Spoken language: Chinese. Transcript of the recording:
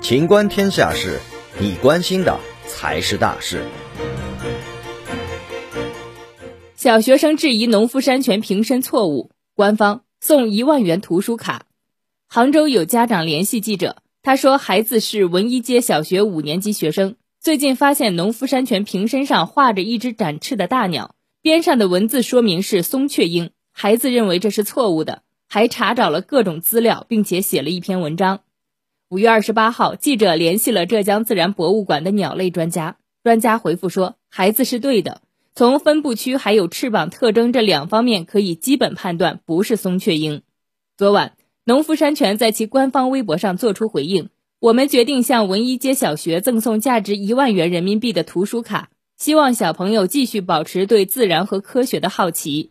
情观天下事，你关心的才是大事。小学生质疑农夫山泉瓶身错误，官方送一万元图书卡。杭州有家长联系记者，他说孩子是文一街小学五年级学生，最近发现农夫山泉瓶身上画着一只展翅的大鸟，边上的文字说明是松雀鹰，孩子认为这是错误的，还查找了各种资料，并且写了一篇文章。五月二十八号，记者联系了浙江自然博物馆的鸟类专家，专家回复说孩子是对的。从分布区还有翅膀特征这两方面，可以基本判断不是松雀鹰。昨晚，农夫山泉在其官方微博上做出回应：“我们决定向文一街小学赠送价值一万元人民币的图书卡，希望小朋友继续保持对自然和科学的好奇。”